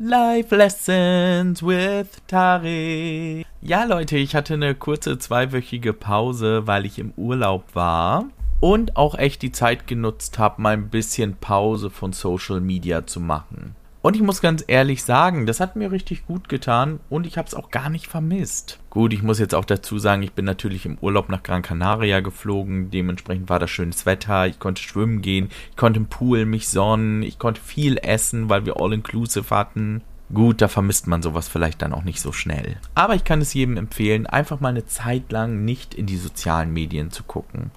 Life Lessons with Tari. Ja, Leute, ich hatte eine kurze zweiwöchige Pause, weil ich im Urlaub war und auch echt die Zeit genutzt habe, mal ein bisschen Pause von Social Media zu machen. Und ich muss ganz ehrlich sagen, das hat mir richtig gut getan und ich habe es auch gar nicht vermisst. Gut, ich muss jetzt auch dazu sagen, ich bin natürlich im Urlaub nach Gran Canaria geflogen. Dementsprechend war das schönes Wetter. Ich konnte schwimmen gehen, ich konnte im Pool mich sonnen, ich konnte viel essen, weil wir All-Inclusive hatten. Gut, da vermisst man sowas vielleicht dann auch nicht so schnell. Aber ich kann es jedem empfehlen, einfach mal eine Zeit lang nicht in die sozialen Medien zu gucken.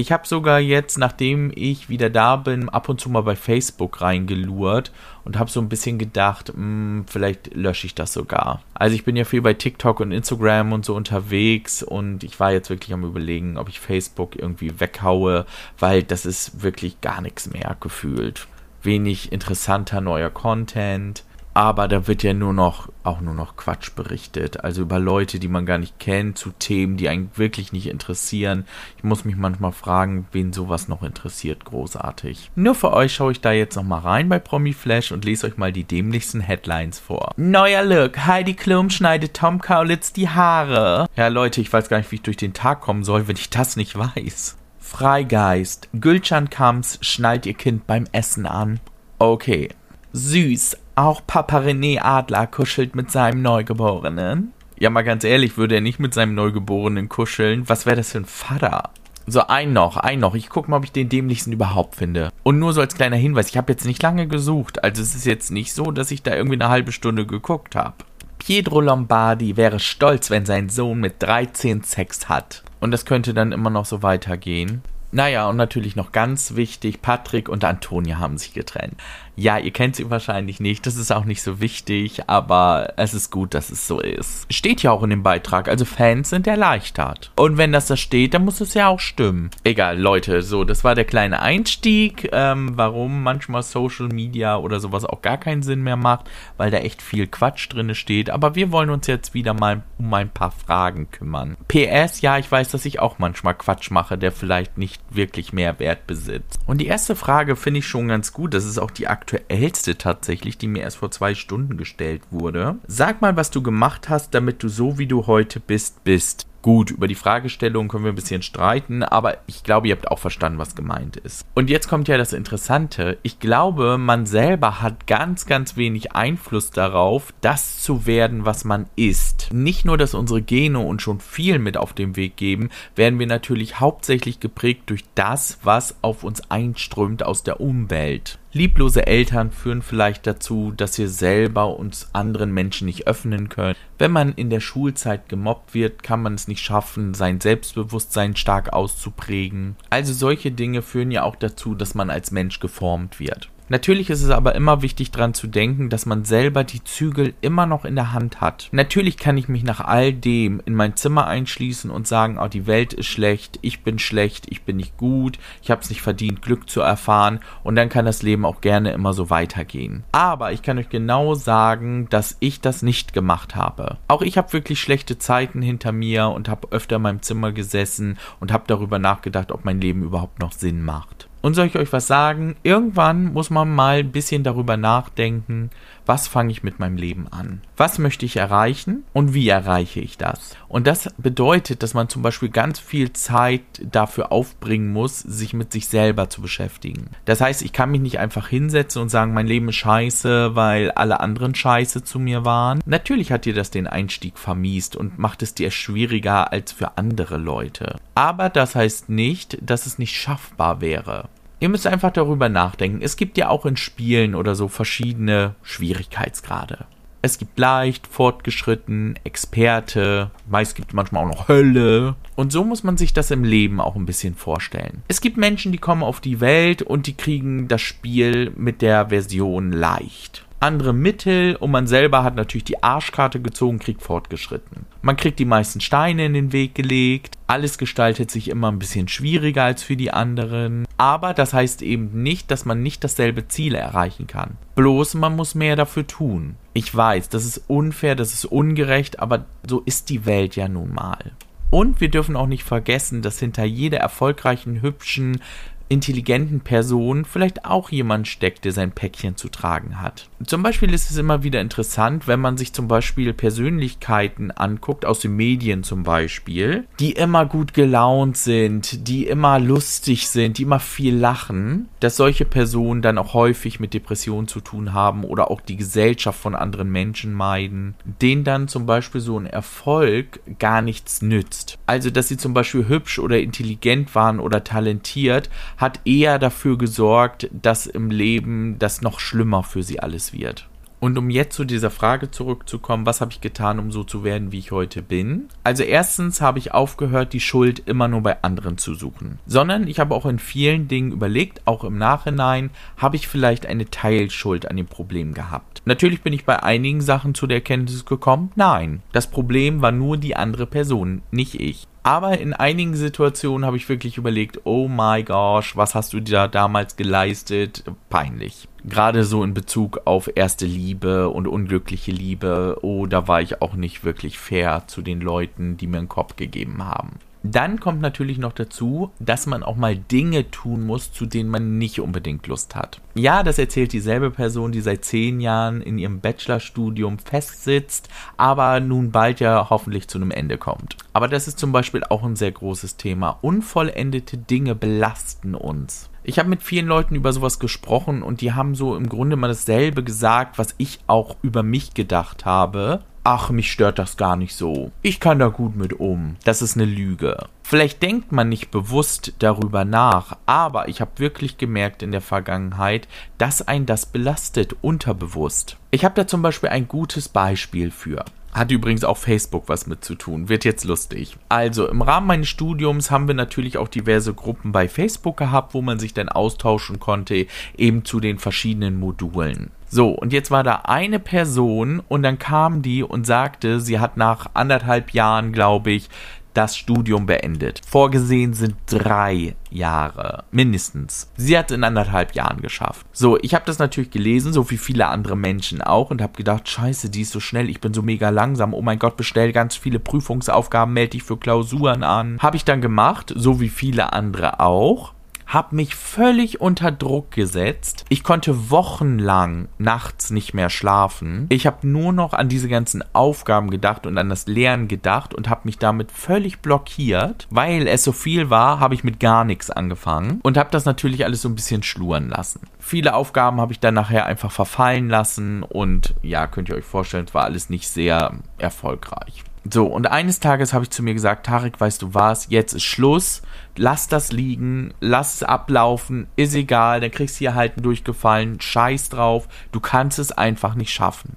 Ich habe sogar jetzt, nachdem ich wieder da bin, ab und zu mal bei Facebook reingelurrt und habe so ein bisschen gedacht, mh, hm, vielleicht lösche ich das sogar. Also ich bin ja viel bei TikTok und Instagram und so unterwegs und ich war jetzt wirklich am überlegen, ob ich Facebook irgendwie weghaue, weil das ist wirklich gar nichts mehr gefühlt. Wenig interessanter neuer Content aber da wird ja nur noch, auch nur noch Quatsch berichtet. Also über Leute, die man gar nicht kennt, zu Themen, die einen wirklich nicht interessieren. Ich muss mich manchmal fragen, wen sowas noch interessiert. Großartig. Nur für euch schaue ich da jetzt nochmal rein bei Promi Flash und lese euch mal die dämlichsten Headlines vor. Neuer Look. Heidi Klum schneidet Tom Kaulitz die Haare. Ja, Leute, ich weiß gar nicht, wie ich durch den Tag kommen soll, wenn ich das nicht weiß. Freigeist. Gülcan Kams schnallt ihr Kind beim Essen an. Okay. Süß. Auch Papa René Adler kuschelt mit seinem Neugeborenen. Ja, mal ganz ehrlich, würde er nicht mit seinem Neugeborenen kuscheln? Was wäre das für ein Vater? So, ein noch, ein noch. Ich gucke mal, ob ich den dämlichsten überhaupt finde. Und nur so als kleiner Hinweis, ich habe jetzt nicht lange gesucht. Also es ist jetzt nicht so, dass ich da irgendwie eine halbe Stunde geguckt habe. Pietro Lombardi wäre stolz, wenn sein Sohn mit 13 Sex hat. Und das könnte dann immer noch so weitergehen. Naja, und natürlich noch ganz wichtig, Patrick und Antonia haben sich getrennt. Ja, ihr kennt sie wahrscheinlich nicht, das ist auch nicht so wichtig, aber es ist gut, dass es so ist. Steht ja auch in dem Beitrag, also Fans sind erleichtert. Und wenn das da steht, dann muss es ja auch stimmen. Egal, Leute, so, das war der kleine Einstieg, ähm, warum manchmal Social Media oder sowas auch gar keinen Sinn mehr macht, weil da echt viel Quatsch drin steht. Aber wir wollen uns jetzt wieder mal um ein paar Fragen kümmern. PS, ja, ich weiß, dass ich auch manchmal Quatsch mache, der vielleicht nicht wirklich mehr Wert besitzt. Und die erste Frage finde ich schon ganz gut, das ist auch die aktuelle aktuellste tatsächlich, die mir erst vor zwei Stunden gestellt wurde. Sag mal, was du gemacht hast, damit du so wie du heute bist, bist. Gut, über die Fragestellung können wir ein bisschen streiten, aber ich glaube, ihr habt auch verstanden, was gemeint ist. Und jetzt kommt ja das Interessante. Ich glaube, man selber hat ganz, ganz wenig Einfluss darauf, das zu werden, was man ist. Nicht nur, dass unsere Gene uns schon viel mit auf den Weg geben, werden wir natürlich hauptsächlich geprägt durch das, was auf uns einströmt aus der Umwelt. Lieblose Eltern führen vielleicht dazu, dass wir selber uns anderen Menschen nicht öffnen können. Wenn man in der Schulzeit gemobbt wird, kann man es nicht schaffen, sein Selbstbewusstsein stark auszuprägen. Also solche Dinge führen ja auch dazu, dass man als Mensch geformt wird. Natürlich ist es aber immer wichtig daran zu denken, dass man selber die Zügel immer noch in der Hand hat. Natürlich kann ich mich nach all dem in mein Zimmer einschließen und sagen, oh, die Welt ist schlecht, ich bin schlecht, ich bin nicht gut, ich habe es nicht verdient, Glück zu erfahren und dann kann das Leben auch gerne immer so weitergehen. Aber ich kann euch genau sagen, dass ich das nicht gemacht habe. Auch ich habe wirklich schlechte Zeiten hinter mir und habe öfter in meinem Zimmer gesessen und habe darüber nachgedacht, ob mein Leben überhaupt noch Sinn macht. Und soll ich euch was sagen? Irgendwann muss man mal ein bisschen darüber nachdenken, was fange ich mit meinem Leben an? Was möchte ich erreichen und wie erreiche ich das? Und das bedeutet, dass man zum Beispiel ganz viel Zeit dafür aufbringen muss, sich mit sich selber zu beschäftigen. Das heißt, ich kann mich nicht einfach hinsetzen und sagen, mein Leben ist scheiße, weil alle anderen scheiße zu mir waren. Natürlich hat dir das den Einstieg vermiest und macht es dir schwieriger als für andere Leute. Aber das heißt nicht, dass es nicht schaffbar wäre. Ihr müsst einfach darüber nachdenken. Es gibt ja auch in Spielen oder so verschiedene Schwierigkeitsgrade. Es gibt leicht, fortgeschritten, Experte, meist gibt es manchmal auch noch Hölle. Und so muss man sich das im Leben auch ein bisschen vorstellen. Es gibt Menschen, die kommen auf die Welt und die kriegen das Spiel mit der Version leicht andere Mittel und man selber hat natürlich die Arschkarte gezogen, kriegt fortgeschritten. Man kriegt die meisten Steine in den Weg gelegt, alles gestaltet sich immer ein bisschen schwieriger als für die anderen, aber das heißt eben nicht, dass man nicht dasselbe Ziel erreichen kann. Bloß man muss mehr dafür tun. Ich weiß, das ist unfair, das ist ungerecht, aber so ist die Welt ja nun mal. Und wir dürfen auch nicht vergessen, dass hinter jeder erfolgreichen, hübschen, intelligenten Person vielleicht auch jemand steckt, der sein Päckchen zu tragen hat. Zum Beispiel ist es immer wieder interessant, wenn man sich zum Beispiel Persönlichkeiten anguckt, aus den Medien zum Beispiel, die immer gut gelaunt sind, die immer lustig sind, die immer viel lachen, dass solche Personen dann auch häufig mit Depressionen zu tun haben oder auch die Gesellschaft von anderen Menschen meiden, denen dann zum Beispiel so ein Erfolg gar nichts nützt. Also, dass sie zum Beispiel hübsch oder intelligent waren oder talentiert, hat eher dafür gesorgt, dass im Leben das noch schlimmer für sie alles wird. Und um jetzt zu dieser Frage zurückzukommen, was habe ich getan, um so zu werden, wie ich heute bin? Also erstens habe ich aufgehört, die Schuld immer nur bei anderen zu suchen, sondern ich habe auch in vielen Dingen überlegt, auch im Nachhinein, habe ich vielleicht eine Teilschuld an dem Problem gehabt. Natürlich bin ich bei einigen Sachen zu der Erkenntnis gekommen, nein, das Problem war nur die andere Person, nicht ich. Aber in einigen Situationen habe ich wirklich überlegt, oh my gosh, was hast du da damals geleistet? Peinlich. Gerade so in Bezug auf erste Liebe und unglückliche Liebe. Oh, da war ich auch nicht wirklich fair zu den Leuten, die mir einen Kopf gegeben haben. Dann kommt natürlich noch dazu, dass man auch mal Dinge tun muss, zu denen man nicht unbedingt Lust hat. Ja, das erzählt dieselbe Person, die seit zehn Jahren in ihrem Bachelorstudium festsitzt, aber nun bald ja hoffentlich zu einem Ende kommt. Aber das ist zum Beispiel auch ein sehr großes Thema. Unvollendete Dinge belasten uns. Ich habe mit vielen Leuten über sowas gesprochen und die haben so im Grunde mal dasselbe gesagt, was ich auch über mich gedacht habe ach, mich stört das gar nicht so. Ich kann da gut mit um. Das ist eine Lüge. Vielleicht denkt man nicht bewusst darüber nach, aber ich habe wirklich gemerkt in der Vergangenheit, dass ein das belastet unterbewusst. Ich habe da zum Beispiel ein gutes Beispiel für. Hat übrigens auch Facebook was mit zu tun. Wird jetzt lustig. Also, im Rahmen meines Studiums haben wir natürlich auch diverse Gruppen bei Facebook gehabt, wo man sich dann austauschen konnte, eben zu den verschiedenen Modulen. So, und jetzt war da eine Person und dann kam die und sagte, sie hat nach anderthalb Jahren, glaube ich, das Studium beendet. Vorgesehen sind drei Jahre, mindestens. Sie hat es in anderthalb Jahren geschafft. So, ich habe das natürlich gelesen, so wie viele andere Menschen auch, und habe gedacht, scheiße, die ist so schnell, ich bin so mega langsam. Oh mein Gott, bestell ganz viele Prüfungsaufgaben, melde dich für Klausuren an. Habe ich dann gemacht, so wie viele andere auch habe mich völlig unter Druck gesetzt. Ich konnte wochenlang nachts nicht mehr schlafen. Ich habe nur noch an diese ganzen Aufgaben gedacht und an das Lernen gedacht und habe mich damit völlig blockiert. Weil es so viel war, habe ich mit gar nichts angefangen und habe das natürlich alles so ein bisschen schluren lassen. Viele Aufgaben habe ich dann nachher einfach verfallen lassen und ja, könnt ihr euch vorstellen, es war alles nicht sehr erfolgreich. So, und eines Tages habe ich zu mir gesagt, Tarek, weißt du was, jetzt ist Schluss, lass das liegen, lass es ablaufen, ist egal, dann kriegst du hier halt einen durchgefallen, scheiß drauf, du kannst es einfach nicht schaffen.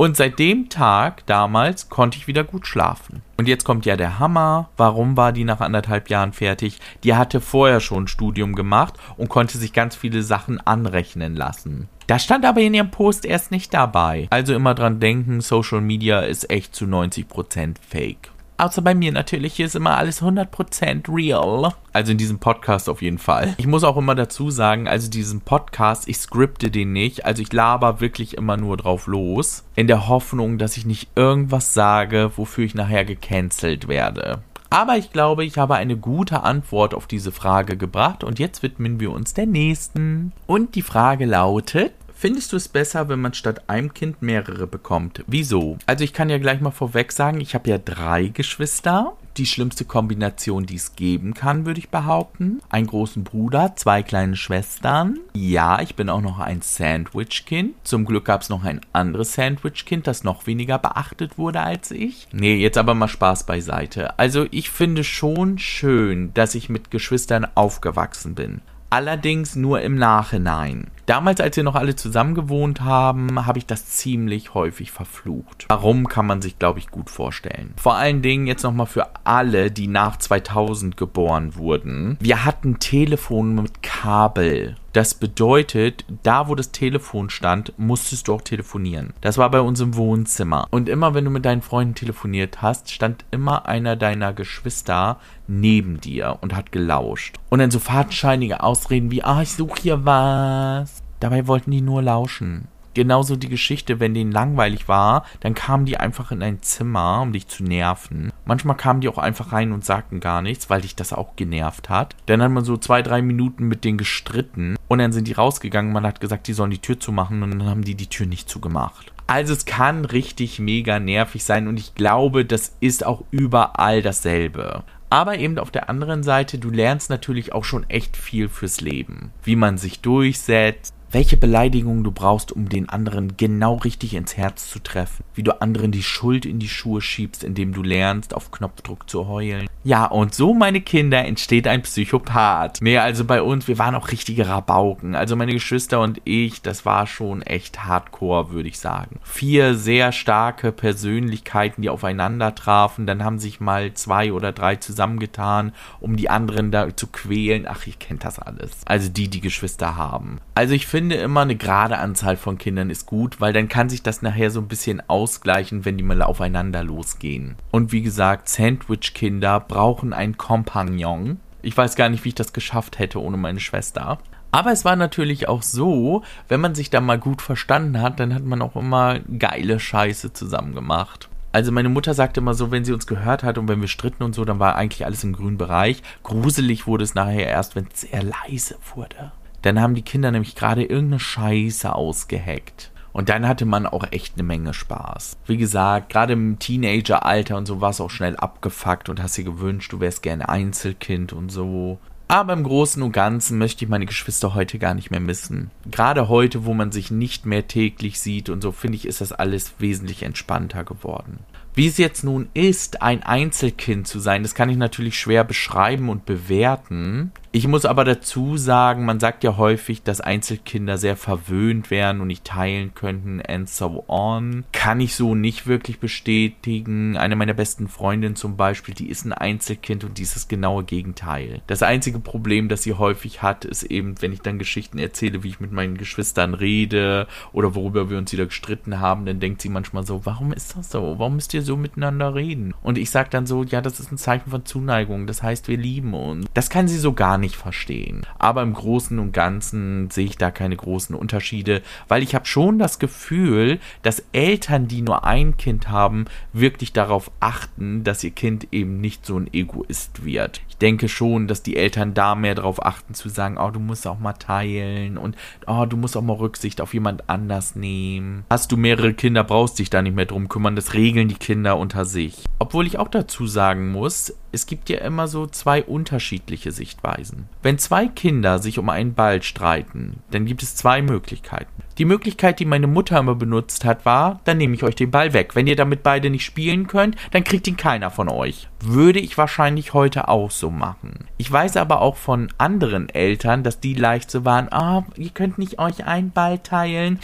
Und seit dem Tag damals konnte ich wieder gut schlafen. Und jetzt kommt ja der Hammer. Warum war die nach anderthalb Jahren fertig? Die hatte vorher schon ein Studium gemacht und konnte sich ganz viele Sachen anrechnen lassen. Das stand aber in ihrem Post erst nicht dabei. Also immer dran denken, Social Media ist echt zu 90% fake. Außer bei mir natürlich, hier ist immer alles 100% real. Also in diesem Podcast auf jeden Fall. Ich muss auch immer dazu sagen, also diesen Podcast, ich skripte den nicht. Also ich laber wirklich immer nur drauf los. In der Hoffnung, dass ich nicht irgendwas sage, wofür ich nachher gecancelt werde. Aber ich glaube, ich habe eine gute Antwort auf diese Frage gebracht und jetzt widmen wir uns der nächsten. Und die Frage lautet, Findest du es besser, wenn man statt einem Kind mehrere bekommt? Wieso? Also ich kann ja gleich mal vorweg sagen, ich habe ja drei Geschwister. Die schlimmste Kombination, die es geben kann, würde ich behaupten. Einen großen Bruder, zwei kleine Schwestern. Ja, ich bin auch noch ein Sandwich-Kind. Zum Glück gab es noch ein anderes Sandwich-Kind, das noch weniger beachtet wurde als ich. Nee, jetzt aber mal Spaß beiseite. Also ich finde schon schön, dass ich mit Geschwistern aufgewachsen bin allerdings nur im Nachhinein. Damals, als wir noch alle zusammen gewohnt haben, habe ich das ziemlich häufig verflucht. Warum kann man sich, glaube ich, gut vorstellen. Vor allen Dingen jetzt nochmal für alle, die nach 2000 geboren wurden. Wir hatten Telefon mit Kabel. Das bedeutet, da wo das Telefon stand, musstest du auch telefonieren. Das war bei uns im Wohnzimmer. Und immer wenn du mit deinen Freunden telefoniert hast, stand immer einer deiner Geschwister neben dir und hat gelauscht. Und dann so fadenscheinige Ausreden wie, ah, ich suche hier was. Dabei wollten die nur lauschen. Genauso die Geschichte, wenn denen langweilig war, dann kamen die einfach in ein Zimmer, um dich zu nerven. Manchmal kamen die auch einfach rein und sagten gar nichts, weil dich das auch genervt hat. Dann hat man so zwei, drei Minuten mit denen gestritten und dann sind die rausgegangen. Man hat gesagt, die sollen die Tür zumachen und dann haben die die Tür nicht zugemacht. Also es kann richtig mega nervig sein und ich glaube, das ist auch überall dasselbe. Aber eben auf der anderen Seite, du lernst natürlich auch schon echt viel fürs Leben. Wie man sich durchsetzt, welche Beleidigung du brauchst, um den anderen genau richtig ins Herz zu treffen, wie du anderen die Schuld in die Schuhe schiebst, indem du lernst, auf Knopfdruck zu heulen. Ja, und so, meine Kinder, entsteht ein Psychopath. Nee, also bei uns, wir waren auch richtige Rabauken. Also meine Geschwister und ich, das war schon echt hardcore, würde ich sagen. Vier sehr starke Persönlichkeiten, die aufeinander trafen, dann haben sich mal zwei oder drei zusammengetan, um die anderen da zu quälen. Ach, ich kennt das alles. Also die, die Geschwister haben. Also ich finde, finde immer, eine gerade Anzahl von Kindern ist gut, weil dann kann sich das nachher so ein bisschen ausgleichen, wenn die mal aufeinander losgehen. Und wie gesagt, Sandwich-Kinder brauchen einen Kompagnon. Ich weiß gar nicht, wie ich das geschafft hätte ohne meine Schwester. Aber es war natürlich auch so, wenn man sich da mal gut verstanden hat, dann hat man auch immer geile Scheiße zusammen gemacht. Also meine Mutter sagte immer so, wenn sie uns gehört hat und wenn wir stritten und so, dann war eigentlich alles im grünen Bereich. Gruselig wurde es nachher erst, wenn es sehr leise wurde. Dann haben die Kinder nämlich gerade irgendeine Scheiße ausgeheckt. Und dann hatte man auch echt eine Menge Spaß. Wie gesagt, gerade im Teenageralter und so war es auch schnell abgefuckt und hast dir gewünscht, du wärst gerne Einzelkind und so. Aber im Großen und Ganzen möchte ich meine Geschwister heute gar nicht mehr missen. Gerade heute, wo man sich nicht mehr täglich sieht und so, finde ich, ist das alles wesentlich entspannter geworden. Wie es jetzt nun ist, ein Einzelkind zu sein, das kann ich natürlich schwer beschreiben und bewerten. Ich muss aber dazu sagen, man sagt ja häufig, dass Einzelkinder sehr verwöhnt wären und nicht teilen könnten and so on. Kann ich so nicht wirklich bestätigen. Eine meiner besten Freundinnen zum Beispiel, die ist ein Einzelkind und die ist das genaue Gegenteil. Das einzige Problem, das sie häufig hat, ist eben, wenn ich dann Geschichten erzähle, wie ich mit meinen Geschwistern rede oder worüber wir uns wieder gestritten haben, dann denkt sie manchmal so, warum ist das so? Warum müsst ihr so miteinander reden? Und ich sage dann so, ja, das ist ein Zeichen von Zuneigung. Das heißt, wir lieben uns. Das kann sie so gar nicht verstehen. Aber im Großen und Ganzen sehe ich da keine großen Unterschiede, weil ich habe schon das Gefühl, dass Eltern, die nur ein Kind haben, wirklich darauf achten, dass ihr Kind eben nicht so ein Egoist wird. Ich denke schon, dass die Eltern da mehr darauf achten zu sagen, oh, du musst auch mal teilen und oh, du musst auch mal Rücksicht auf jemand anders nehmen. Hast du mehrere Kinder, brauchst dich da nicht mehr drum kümmern, das regeln die Kinder unter sich. Obwohl ich auch dazu sagen muss, es gibt ja immer so zwei unterschiedliche Sichtweisen. Wenn zwei Kinder sich um einen Ball streiten, dann gibt es zwei Möglichkeiten. Die Möglichkeit, die meine Mutter immer benutzt hat, war, dann nehme ich euch den Ball weg. Wenn ihr damit beide nicht spielen könnt, dann kriegt ihn keiner von euch. Würde ich wahrscheinlich heute auch so machen. Ich weiß aber auch von anderen Eltern, dass die leicht so waren, ah, oh, ihr könnt nicht euch einen Ball teilen,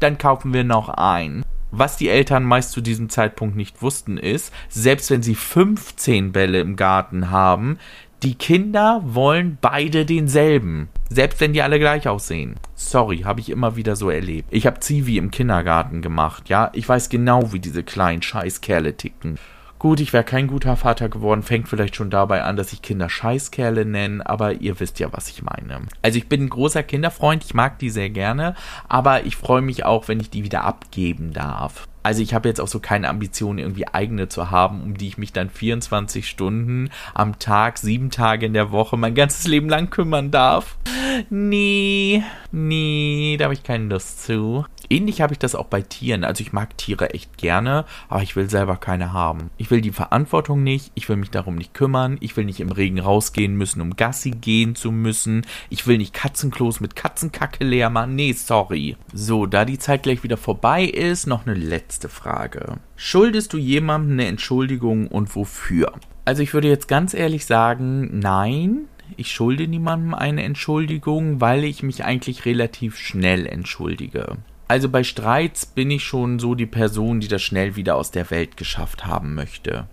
dann kaufen wir noch einen. Was die Eltern meist zu diesem Zeitpunkt nicht wussten, ist, selbst wenn sie 15 Bälle im Garten haben, die Kinder wollen beide denselben. Selbst wenn die alle gleich aussehen. Sorry, habe ich immer wieder so erlebt. Ich habe Zivi im Kindergarten gemacht, ja. Ich weiß genau, wie diese kleinen Scheißkerle ticken. Gut, ich wäre kein guter Vater geworden, fängt vielleicht schon dabei an, dass ich Kinder Scheißkerle nenne, aber ihr wisst ja, was ich meine. Also ich bin ein großer Kinderfreund, ich mag die sehr gerne, aber ich freue mich auch, wenn ich die wieder abgeben darf. Also ich habe jetzt auch so keine Ambition, irgendwie eigene zu haben, um die ich mich dann 24 Stunden am Tag, sieben Tage in der Woche, mein ganzes Leben lang kümmern darf. Nee, nee, da habe ich keine Lust zu. Ähnlich habe ich das auch bei Tieren. Also ich mag Tiere echt gerne, aber ich will selber keine haben. Ich will die Verantwortung nicht, ich will mich darum nicht kümmern, ich will nicht im Regen rausgehen müssen, um Gassi gehen zu müssen. Ich will nicht Katzenklos mit Katzenkacke leer machen. Nee, sorry. So, da die Zeit gleich wieder vorbei ist, noch eine letzte Frage. Schuldest du jemandem eine Entschuldigung und wofür? Also ich würde jetzt ganz ehrlich sagen, nein, ich schulde niemandem eine Entschuldigung, weil ich mich eigentlich relativ schnell entschuldige. Also bei Streits bin ich schon so die Person, die das schnell wieder aus der Welt geschafft haben möchte.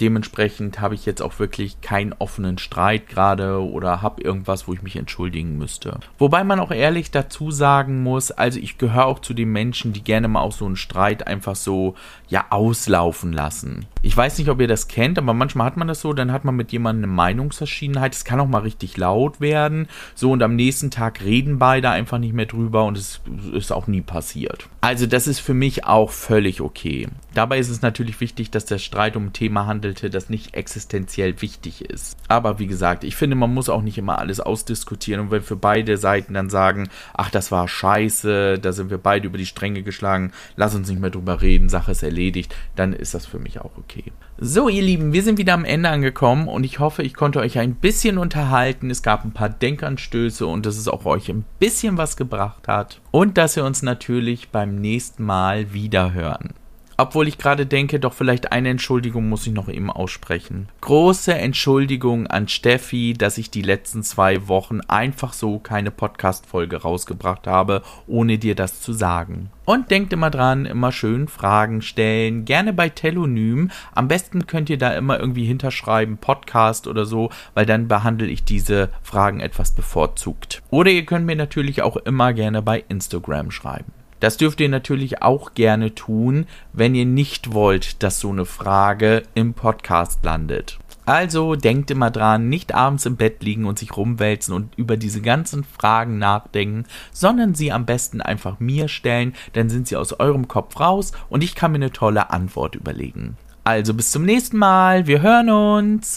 Dementsprechend habe ich jetzt auch wirklich keinen offenen Streit gerade oder habe irgendwas, wo ich mich entschuldigen müsste. Wobei man auch ehrlich dazu sagen muss, also ich gehöre auch zu den Menschen, die gerne mal auch so einen Streit einfach so ja auslaufen lassen. Ich weiß nicht, ob ihr das kennt, aber manchmal hat man das so, dann hat man mit jemandem eine Meinungsverschiedenheit. Es kann auch mal richtig laut werden. So und am nächsten Tag reden beide einfach nicht mehr drüber und es ist auch nie passiert. Also das ist für mich auch völlig okay. Dabei ist es natürlich wichtig, dass der Streit um ein Thema handelte, das nicht existenziell wichtig ist. Aber wie gesagt, ich finde, man muss auch nicht immer alles ausdiskutieren und wenn für beide Seiten dann sagen, ach, das war scheiße, da sind wir beide über die Stränge geschlagen, lass uns nicht mehr drüber reden, Sache ist erledigt, dann ist das für mich auch okay. So, ihr Lieben, wir sind wieder am Ende angekommen und ich hoffe, ich konnte euch ein bisschen unterhalten. Es gab ein paar Denkanstöße und dass es auch euch ein bisschen was gebracht hat. Und dass wir uns natürlich beim nächsten Mal wieder hören. Obwohl ich gerade denke, doch vielleicht eine Entschuldigung muss ich noch eben aussprechen. Große Entschuldigung an Steffi, dass ich die letzten zwei Wochen einfach so keine Podcast-Folge rausgebracht habe, ohne dir das zu sagen. Und denkt immer dran, immer schön Fragen stellen, gerne bei Telonym. Am besten könnt ihr da immer irgendwie hinterschreiben, Podcast oder so, weil dann behandle ich diese Fragen etwas bevorzugt. Oder ihr könnt mir natürlich auch immer gerne bei Instagram schreiben. Das dürft ihr natürlich auch gerne tun, wenn ihr nicht wollt, dass so eine Frage im Podcast landet. Also denkt immer dran, nicht abends im Bett liegen und sich rumwälzen und über diese ganzen Fragen nachdenken, sondern sie am besten einfach mir stellen, dann sind sie aus eurem Kopf raus und ich kann mir eine tolle Antwort überlegen. Also bis zum nächsten Mal, wir hören uns.